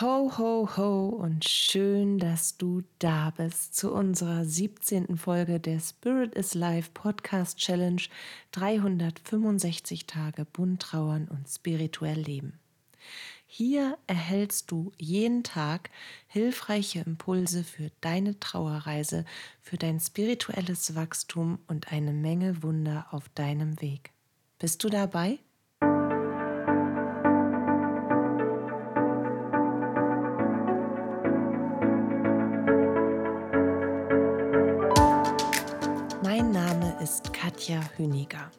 Ho, ho, ho und schön, dass du da bist zu unserer 17. Folge der Spirit is Life Podcast Challenge 365 Tage bunt trauern und spirituell leben. Hier erhältst du jeden Tag hilfreiche Impulse für deine Trauerreise, für dein spirituelles Wachstum und eine Menge Wunder auf deinem Weg. Bist du dabei? Katja Hüniger.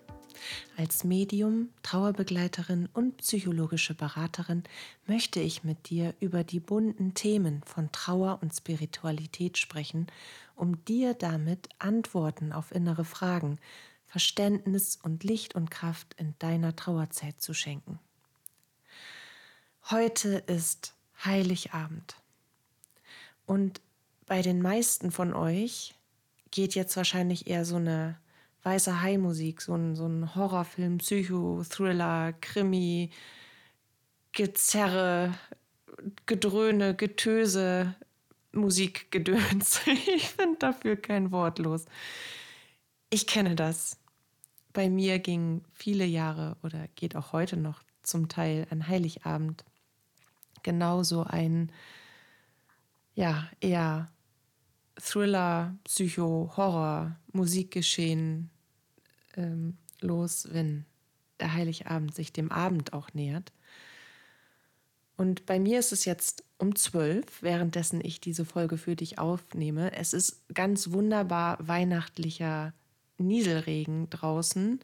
Als Medium, Trauerbegleiterin und psychologische Beraterin möchte ich mit dir über die bunten Themen von Trauer und Spiritualität sprechen, um dir damit Antworten auf innere Fragen, Verständnis und Licht und Kraft in deiner Trauerzeit zu schenken. Heute ist Heiligabend. Und bei den meisten von euch geht jetzt wahrscheinlich eher so eine weiße Hai-Musik, so ein, so ein Horrorfilm, Psycho, Thriller, Krimi, Gezerre, Gedröhne, Getöse, Musikgedöns. Ich finde dafür kein Wort los. Ich kenne das. Bei mir ging viele Jahre oder geht auch heute noch zum Teil an Heiligabend genauso ein, ja, eher Thriller, Psycho, Horror, Musikgeschehen ähm, los, wenn der Heiligabend sich dem Abend auch nähert. Und bei mir ist es jetzt um zwölf, währenddessen ich diese Folge für dich aufnehme. Es ist ganz wunderbar weihnachtlicher Nieselregen draußen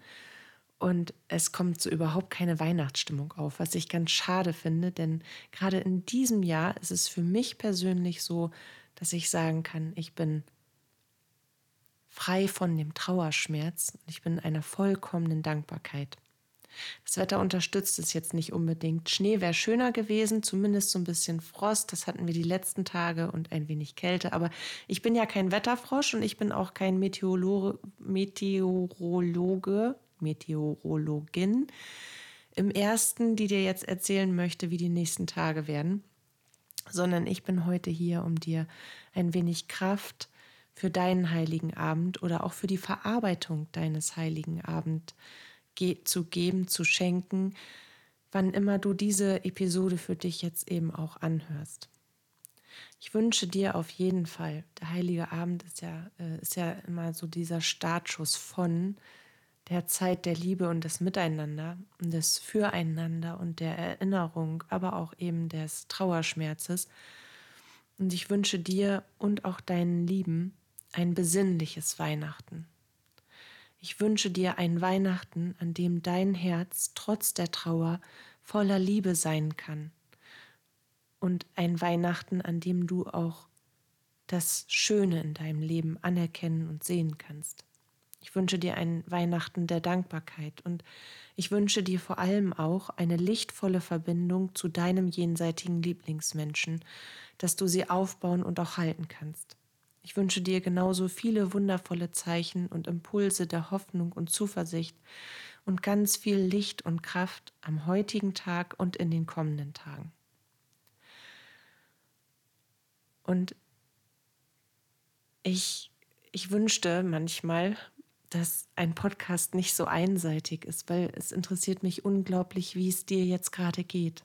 und es kommt so überhaupt keine Weihnachtsstimmung auf, was ich ganz schade finde, denn gerade in diesem Jahr ist es für mich persönlich so, dass ich sagen kann, ich bin frei von dem Trauerschmerz und ich bin in einer vollkommenen Dankbarkeit. Das Wetter unterstützt es jetzt nicht unbedingt. Schnee wäre schöner gewesen, zumindest so ein bisschen Frost. Das hatten wir die letzten Tage und ein wenig Kälte. Aber ich bin ja kein Wetterfrosch und ich bin auch kein Meteorolo Meteorologe, Meteorologin im ersten, die dir jetzt erzählen möchte, wie die nächsten Tage werden sondern ich bin heute hier, um dir ein wenig Kraft für deinen heiligen Abend oder auch für die Verarbeitung deines heiligen Abend zu geben, zu schenken, wann immer du diese Episode für dich jetzt eben auch anhörst. Ich wünsche dir auf jeden Fall, der heilige Abend ist ja, äh, ist ja immer so dieser Startschuss von, der Zeit der Liebe und des Miteinander des Füreinander und der Erinnerung, aber auch eben des Trauerschmerzes. Und ich wünsche dir und auch deinen Lieben ein besinnliches Weihnachten. Ich wünsche dir ein Weihnachten, an dem dein Herz trotz der Trauer voller Liebe sein kann. Und ein Weihnachten, an dem du auch das Schöne in deinem Leben anerkennen und sehen kannst. Ich wünsche dir ein Weihnachten der Dankbarkeit und ich wünsche dir vor allem auch eine lichtvolle Verbindung zu deinem jenseitigen Lieblingsmenschen, dass du sie aufbauen und auch halten kannst. Ich wünsche dir genauso viele wundervolle Zeichen und Impulse der Hoffnung und Zuversicht und ganz viel Licht und Kraft am heutigen Tag und in den kommenden Tagen. Und ich, ich wünschte manchmal, dass ein Podcast nicht so einseitig ist, weil es interessiert mich unglaublich, wie es dir jetzt gerade geht,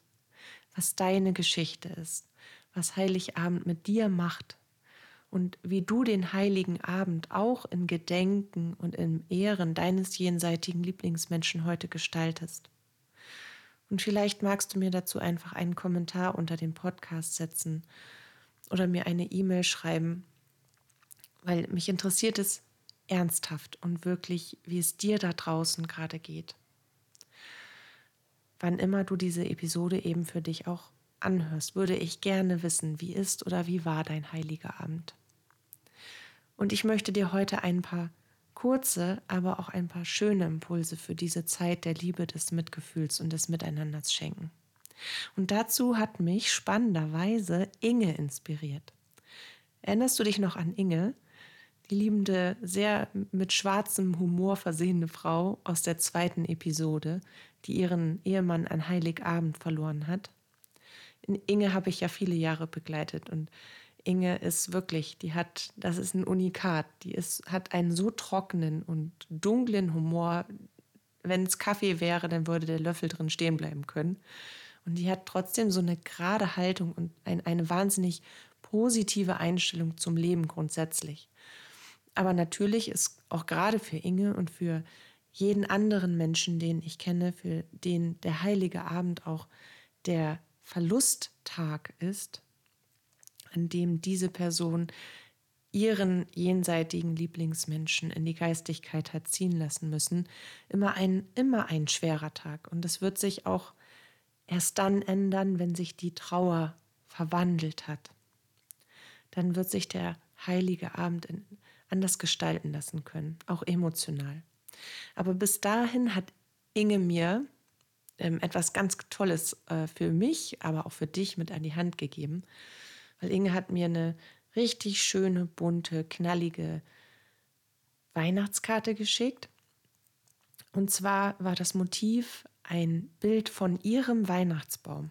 was deine Geschichte ist, was Heiligabend mit dir macht und wie du den heiligen Abend auch in Gedenken und in Ehren deines jenseitigen Lieblingsmenschen heute gestaltest. Und vielleicht magst du mir dazu einfach einen Kommentar unter den Podcast setzen oder mir eine E-Mail schreiben, weil mich interessiert es, ernsthaft und wirklich, wie es dir da draußen gerade geht. Wann immer du diese Episode eben für dich auch anhörst, würde ich gerne wissen, wie ist oder wie war dein heiliger Abend. Und ich möchte dir heute ein paar kurze, aber auch ein paar schöne Impulse für diese Zeit der Liebe, des Mitgefühls und des Miteinanders schenken. Und dazu hat mich spannenderweise Inge inspiriert. Erinnerst du dich noch an Inge? Liebende, sehr mit schwarzem Humor versehene Frau aus der zweiten Episode, die ihren Ehemann an Heiligabend verloren hat. Inge habe ich ja viele Jahre begleitet und Inge ist wirklich, die hat, das ist ein Unikat. Die ist, hat einen so trockenen und dunklen Humor. Wenn es Kaffee wäre, dann würde der Löffel drin stehen bleiben können. Und die hat trotzdem so eine gerade Haltung und ein, eine wahnsinnig positive Einstellung zum Leben grundsätzlich. Aber natürlich ist auch gerade für Inge und für jeden anderen Menschen, den ich kenne, für den der heilige Abend auch der Verlusttag ist, an dem diese Person ihren jenseitigen Lieblingsmenschen in die Geistigkeit hat ziehen lassen müssen, immer ein, immer ein schwerer Tag. Und es wird sich auch erst dann ändern, wenn sich die Trauer verwandelt hat. Dann wird sich der heilige Abend in, anders gestalten lassen können, auch emotional. Aber bis dahin hat Inge mir ähm, etwas ganz Tolles äh, für mich, aber auch für dich mit an die Hand gegeben. Weil Inge hat mir eine richtig schöne, bunte, knallige Weihnachtskarte geschickt. Und zwar war das Motiv ein Bild von ihrem Weihnachtsbaum.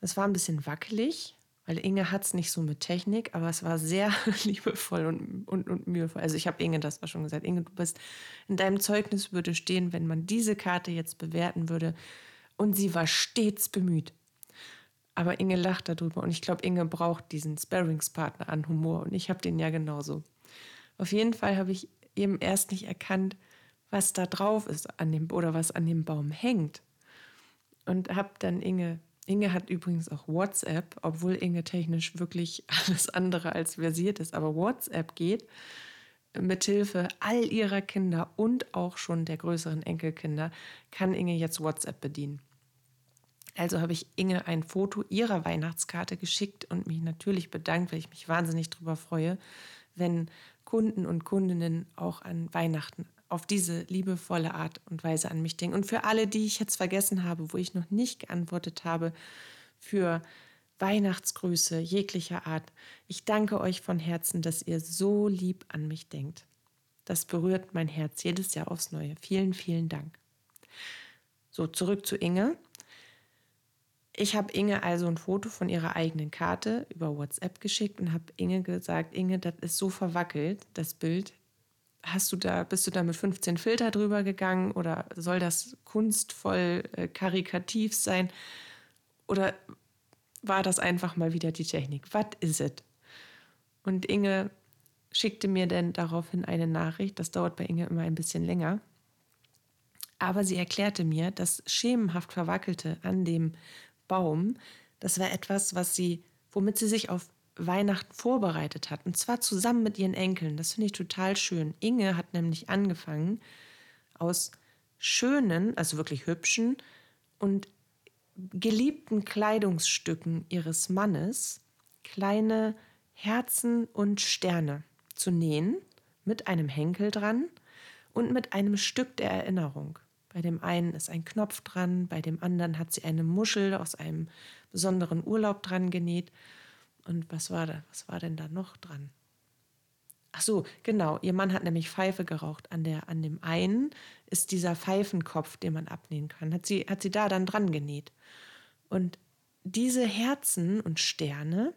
Das war ein bisschen wackelig, weil Inge hat es nicht so mit Technik, aber es war sehr liebevoll und, und, und mühevoll. Also ich habe Inge das war schon gesagt. Inge, du bist in deinem Zeugnis würde stehen, wenn man diese Karte jetzt bewerten würde. Und sie war stets bemüht. Aber Inge lacht darüber und ich glaube, Inge braucht diesen Sparringspartner an Humor und ich habe den ja genauso. Auf jeden Fall habe ich eben erst nicht erkannt, was da drauf ist an dem oder was an dem Baum hängt. Und habe dann Inge Inge hat übrigens auch WhatsApp, obwohl Inge technisch wirklich alles andere als versiert ist, aber WhatsApp geht mithilfe all ihrer Kinder und auch schon der größeren Enkelkinder kann Inge jetzt WhatsApp bedienen. Also habe ich Inge ein Foto ihrer Weihnachtskarte geschickt und mich natürlich bedankt, weil ich mich wahnsinnig darüber freue, wenn Kunden und Kundinnen auch an Weihnachten auf diese liebevolle Art und Weise an mich denken. Und für alle, die ich jetzt vergessen habe, wo ich noch nicht geantwortet habe, für Weihnachtsgrüße jeglicher Art. Ich danke euch von Herzen, dass ihr so lieb an mich denkt. Das berührt mein Herz jedes Jahr aufs Neue. Vielen, vielen Dank. So, zurück zu Inge. Ich habe Inge also ein Foto von ihrer eigenen Karte über WhatsApp geschickt und habe Inge gesagt, Inge, das ist so verwackelt, das Bild hast du da, bist du da mit 15 Filter drüber gegangen oder soll das kunstvoll äh, karikativ sein? Oder war das einfach mal wieder die Technik? Was ist es? Und Inge schickte mir dann daraufhin eine Nachricht. Das dauert bei Inge immer ein bisschen länger. Aber sie erklärte mir, das schemenhaft Verwackelte an dem Baum, das war etwas, was sie, womit sie sich auf Weihnachten vorbereitet hat. Und zwar zusammen mit ihren Enkeln. Das finde ich total schön. Inge hat nämlich angefangen, aus schönen, also wirklich hübschen und geliebten Kleidungsstücken ihres Mannes kleine Herzen und Sterne zu nähen, mit einem Henkel dran und mit einem Stück der Erinnerung. Bei dem einen ist ein Knopf dran, bei dem anderen hat sie eine Muschel aus einem besonderen Urlaub dran genäht und was war da? Was war denn da noch dran? Ach so, genau. Ihr Mann hat nämlich Pfeife geraucht. An, der, an dem einen ist dieser Pfeifenkopf, den man abnähen kann. Hat sie, hat sie da dann dran genäht. Und diese Herzen und Sterne,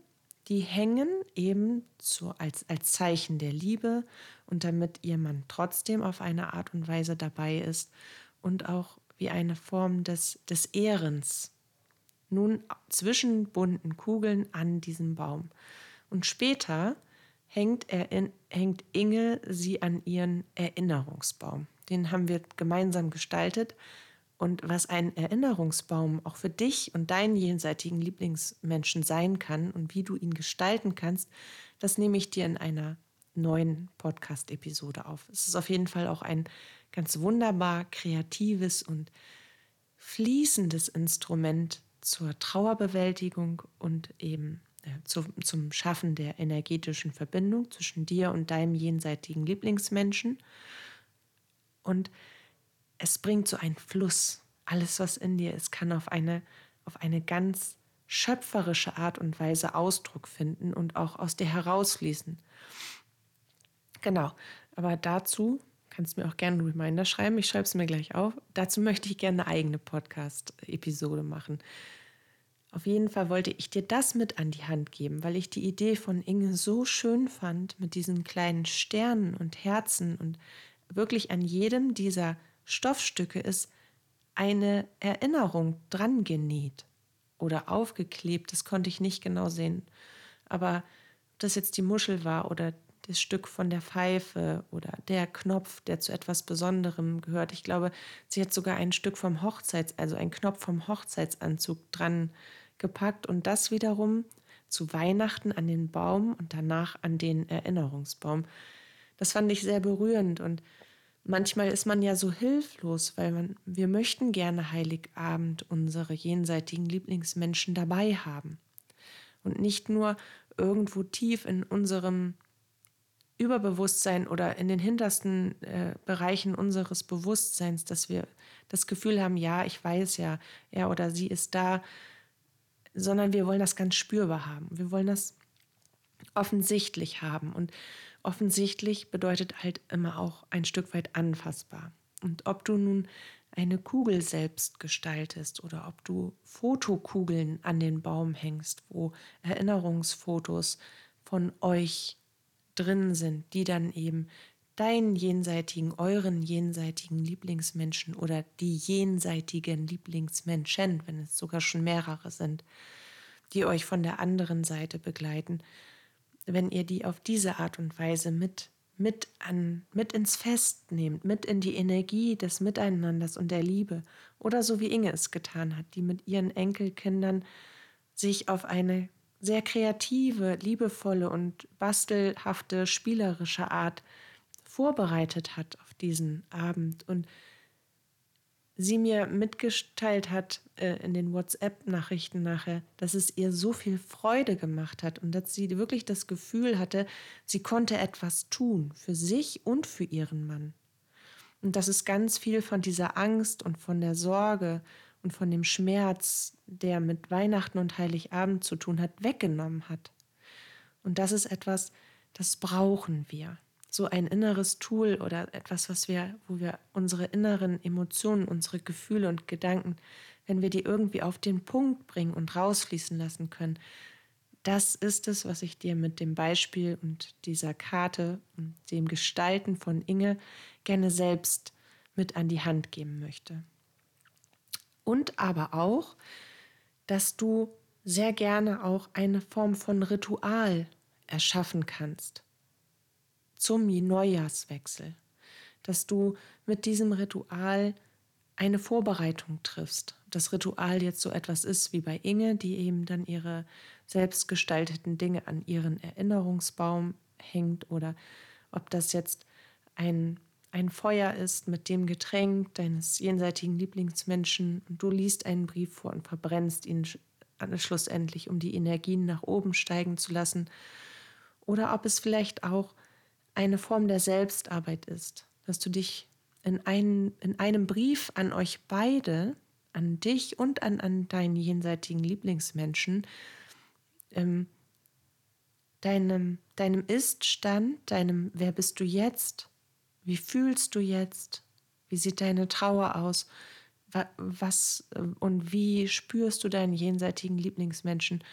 die hängen eben so als, als Zeichen der Liebe und damit ihr Mann trotzdem auf eine Art und Weise dabei ist und auch wie eine Form des, des Ehrens nun zwischen bunten Kugeln an diesem Baum. Und später hängt, er in, hängt Inge sie an ihren Erinnerungsbaum. Den haben wir gemeinsam gestaltet. Und was ein Erinnerungsbaum auch für dich und deinen jenseitigen Lieblingsmenschen sein kann und wie du ihn gestalten kannst, das nehme ich dir in einer neuen Podcast-Episode auf. Es ist auf jeden Fall auch ein ganz wunderbar kreatives und fließendes Instrument, zur Trauerbewältigung und eben äh, zu, zum Schaffen der energetischen Verbindung zwischen dir und deinem jenseitigen Lieblingsmenschen. Und es bringt so einen Fluss. Alles, was in dir ist, kann auf eine, auf eine ganz schöpferische Art und Weise Ausdruck finden und auch aus dir herausfließen. Genau, aber dazu kannst mir auch gerne einen Reminder schreiben. Ich schreibe es mir gleich auf. Dazu möchte ich gerne eine eigene Podcast-Episode machen Auf jeden Fall wollte ich dir das mit an die Hand geben, weil ich die Idee von Inge so schön fand mit diesen kleinen Sternen und Herzen und wirklich an jedem dieser Stoffstücke ist eine Erinnerung dran genäht oder aufgeklebt. Das konnte ich nicht genau sehen. Aber ob das jetzt die Muschel war oder das Stück von der Pfeife oder der Knopf, der zu etwas Besonderem gehört. Ich glaube, sie hat sogar ein Stück vom Hochzeits, also ein Knopf vom Hochzeitsanzug dran gepackt und das wiederum zu Weihnachten an den Baum und danach an den Erinnerungsbaum. Das fand ich sehr berührend und manchmal ist man ja so hilflos, weil man, wir möchten gerne Heiligabend unsere jenseitigen Lieblingsmenschen dabei haben und nicht nur irgendwo tief in unserem Überbewusstsein oder in den hintersten äh, Bereichen unseres Bewusstseins, dass wir das Gefühl haben, ja, ich weiß ja, er oder sie ist da, sondern wir wollen das ganz spürbar haben. Wir wollen das offensichtlich haben. Und offensichtlich bedeutet halt immer auch ein Stück weit anfassbar. Und ob du nun eine Kugel selbst gestaltest oder ob du Fotokugeln an den Baum hängst, wo Erinnerungsfotos von euch drin sind, die dann eben deinen jenseitigen, euren jenseitigen Lieblingsmenschen oder die jenseitigen Lieblingsmenschen, wenn es sogar schon mehrere sind, die euch von der anderen Seite begleiten, wenn ihr die auf diese Art und Weise mit mit an mit ins Fest nehmt, mit in die Energie des Miteinanders und der Liebe oder so wie Inge es getan hat, die mit ihren Enkelkindern sich auf eine sehr kreative, liebevolle und bastelhafte, spielerische Art vorbereitet hat auf diesen Abend und sie mir mitgeteilt hat äh, in den WhatsApp-Nachrichten nachher, dass es ihr so viel Freude gemacht hat und dass sie wirklich das Gefühl hatte, sie konnte etwas tun für sich und für ihren Mann. Und dass es ganz viel von dieser Angst und von der Sorge und von dem Schmerz, der mit Weihnachten und Heiligabend zu tun hat, weggenommen hat. Und das ist etwas, das brauchen wir. So ein inneres Tool oder etwas, was wir, wo wir unsere inneren Emotionen, unsere Gefühle und Gedanken, wenn wir die irgendwie auf den Punkt bringen und rausfließen lassen können, das ist es, was ich dir mit dem Beispiel und dieser Karte und dem Gestalten von Inge gerne selbst mit an die Hand geben möchte und aber auch, dass du sehr gerne auch eine Form von Ritual erschaffen kannst zum Neujahrswechsel, dass du mit diesem Ritual eine Vorbereitung triffst. Das Ritual jetzt so etwas ist wie bei Inge, die eben dann ihre selbstgestalteten Dinge an ihren Erinnerungsbaum hängt oder ob das jetzt ein ein Feuer ist mit dem Getränk deines jenseitigen Lieblingsmenschen und du liest einen Brief vor und verbrennst ihn schlussendlich, um die Energien nach oben steigen zu lassen. Oder ob es vielleicht auch eine Form der Selbstarbeit ist, dass du dich in, ein, in einem Brief an euch beide, an dich und an, an deinen jenseitigen Lieblingsmenschen, ähm, deinem, deinem Ist-Stand, deinem Wer bist du jetzt, wie fühlst du jetzt? Wie sieht deine Trauer aus? Was äh, und wie spürst du deinen jenseitigen Lieblingsmenschen,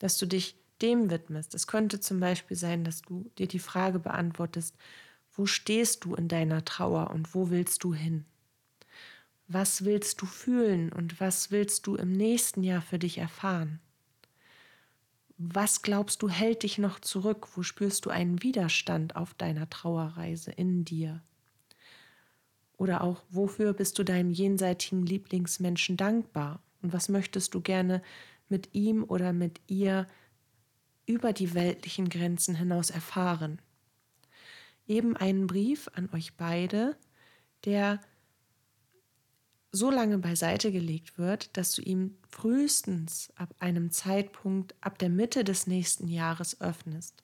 dass du dich dem widmest? Es könnte zum Beispiel sein, dass du dir die Frage beantwortest, wo stehst du in deiner Trauer und wo willst du hin? Was willst du fühlen und was willst du im nächsten Jahr für dich erfahren? Was glaubst du hält dich noch zurück? Wo spürst du einen Widerstand auf deiner Trauerreise in dir? Oder auch, wofür bist du deinem jenseitigen Lieblingsmenschen dankbar? Und was möchtest du gerne mit ihm oder mit ihr über die weltlichen Grenzen hinaus erfahren? Eben einen Brief an euch beide, der so lange beiseite gelegt wird, dass du ihm frühestens ab einem Zeitpunkt ab der Mitte des nächsten Jahres öffnest,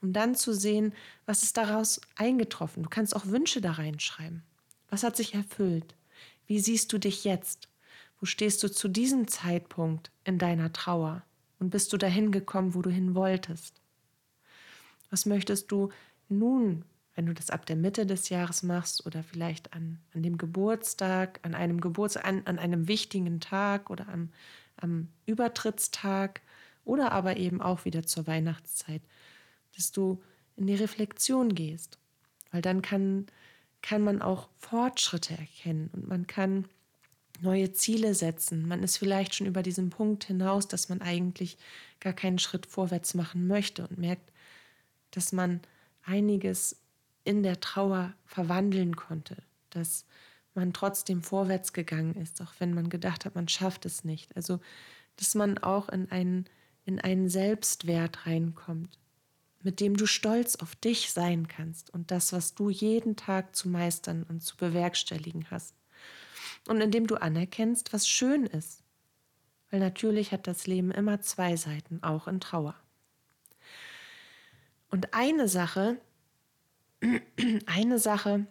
um dann zu sehen, was ist daraus eingetroffen. Du kannst auch Wünsche da reinschreiben. Was hat sich erfüllt? Wie siehst du dich jetzt? Wo stehst du zu diesem Zeitpunkt in deiner Trauer? Und bist du dahin gekommen, wo du hin wolltest? Was möchtest du nun wenn du das ab der Mitte des Jahres machst oder vielleicht an, an dem Geburtstag, an einem Geburtstag, an, an einem wichtigen Tag oder an am Übertrittstag oder aber eben auch wieder zur Weihnachtszeit, dass du in die Reflexion gehst, weil dann kann, kann man auch Fortschritte erkennen und man kann neue Ziele setzen. Man ist vielleicht schon über diesen Punkt hinaus, dass man eigentlich gar keinen Schritt vorwärts machen möchte und merkt, dass man einiges in der Trauer verwandeln konnte, dass man trotzdem vorwärts gegangen ist, auch wenn man gedacht hat, man schafft es nicht. Also, dass man auch in einen, in einen Selbstwert reinkommt, mit dem du stolz auf dich sein kannst und das, was du jeden Tag zu meistern und zu bewerkstelligen hast. Und indem du anerkennst, was schön ist. Weil natürlich hat das Leben immer zwei Seiten, auch in Trauer. Und eine Sache, eine Sache,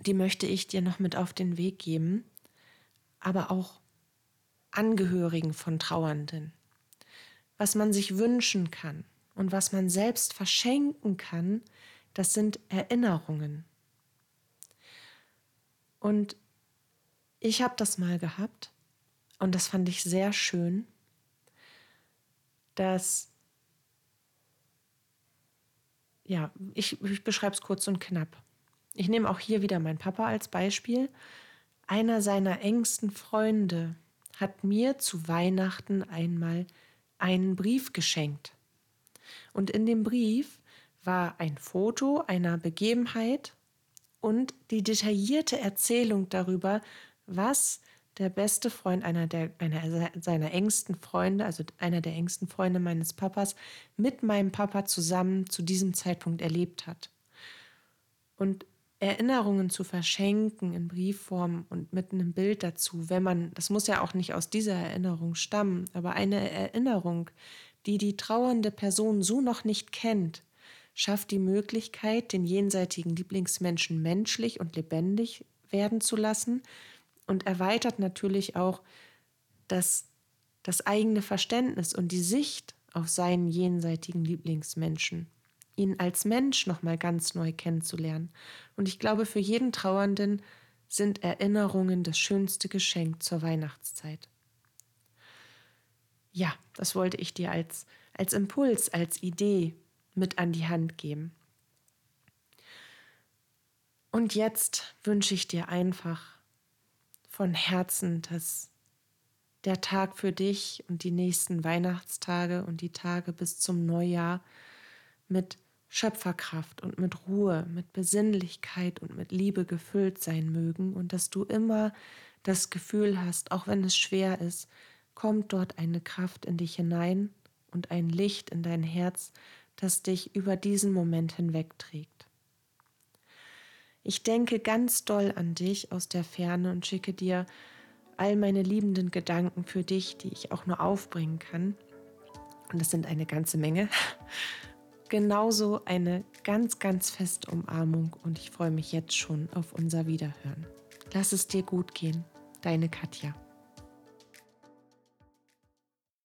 die möchte ich dir noch mit auf den Weg geben, aber auch Angehörigen von Trauernden. Was man sich wünschen kann und was man selbst verschenken kann, das sind Erinnerungen. Und ich habe das mal gehabt und das fand ich sehr schön, dass ja, ich, ich beschreibe es kurz und knapp. Ich nehme auch hier wieder meinen Papa als Beispiel. Einer seiner engsten Freunde hat mir zu Weihnachten einmal einen Brief geschenkt. Und in dem Brief war ein Foto einer Begebenheit und die detaillierte Erzählung darüber, was der beste Freund einer, der, einer seiner engsten Freunde, also einer der engsten Freunde meines Papas, mit meinem Papa zusammen zu diesem Zeitpunkt erlebt hat. Und Erinnerungen zu verschenken in Briefform und mit einem Bild dazu, wenn man, das muss ja auch nicht aus dieser Erinnerung stammen, aber eine Erinnerung, die die trauernde Person so noch nicht kennt, schafft die Möglichkeit, den jenseitigen Lieblingsmenschen menschlich und lebendig werden zu lassen und erweitert natürlich auch das, das eigene Verständnis und die Sicht auf seinen jenseitigen Lieblingsmenschen, ihn als Mensch nochmal ganz neu kennenzulernen. Und ich glaube, für jeden Trauernden sind Erinnerungen das schönste Geschenk zur Weihnachtszeit. Ja, das wollte ich dir als, als Impuls, als Idee mit an die Hand geben. Und jetzt wünsche ich dir einfach von Herzen, dass der Tag für dich und die nächsten Weihnachtstage und die Tage bis zum Neujahr mit Schöpferkraft und mit Ruhe, mit Besinnlichkeit und mit Liebe gefüllt sein mögen und dass du immer das Gefühl hast, auch wenn es schwer ist, kommt dort eine Kraft in dich hinein und ein Licht in dein Herz, das dich über diesen Moment hinwegträgt. Ich denke ganz doll an dich aus der Ferne und schicke dir all meine liebenden Gedanken für dich, die ich auch nur aufbringen kann. Und das sind eine ganze Menge. Genauso eine ganz, ganz feste Umarmung und ich freue mich jetzt schon auf unser Wiederhören. Lass es dir gut gehen. Deine Katja.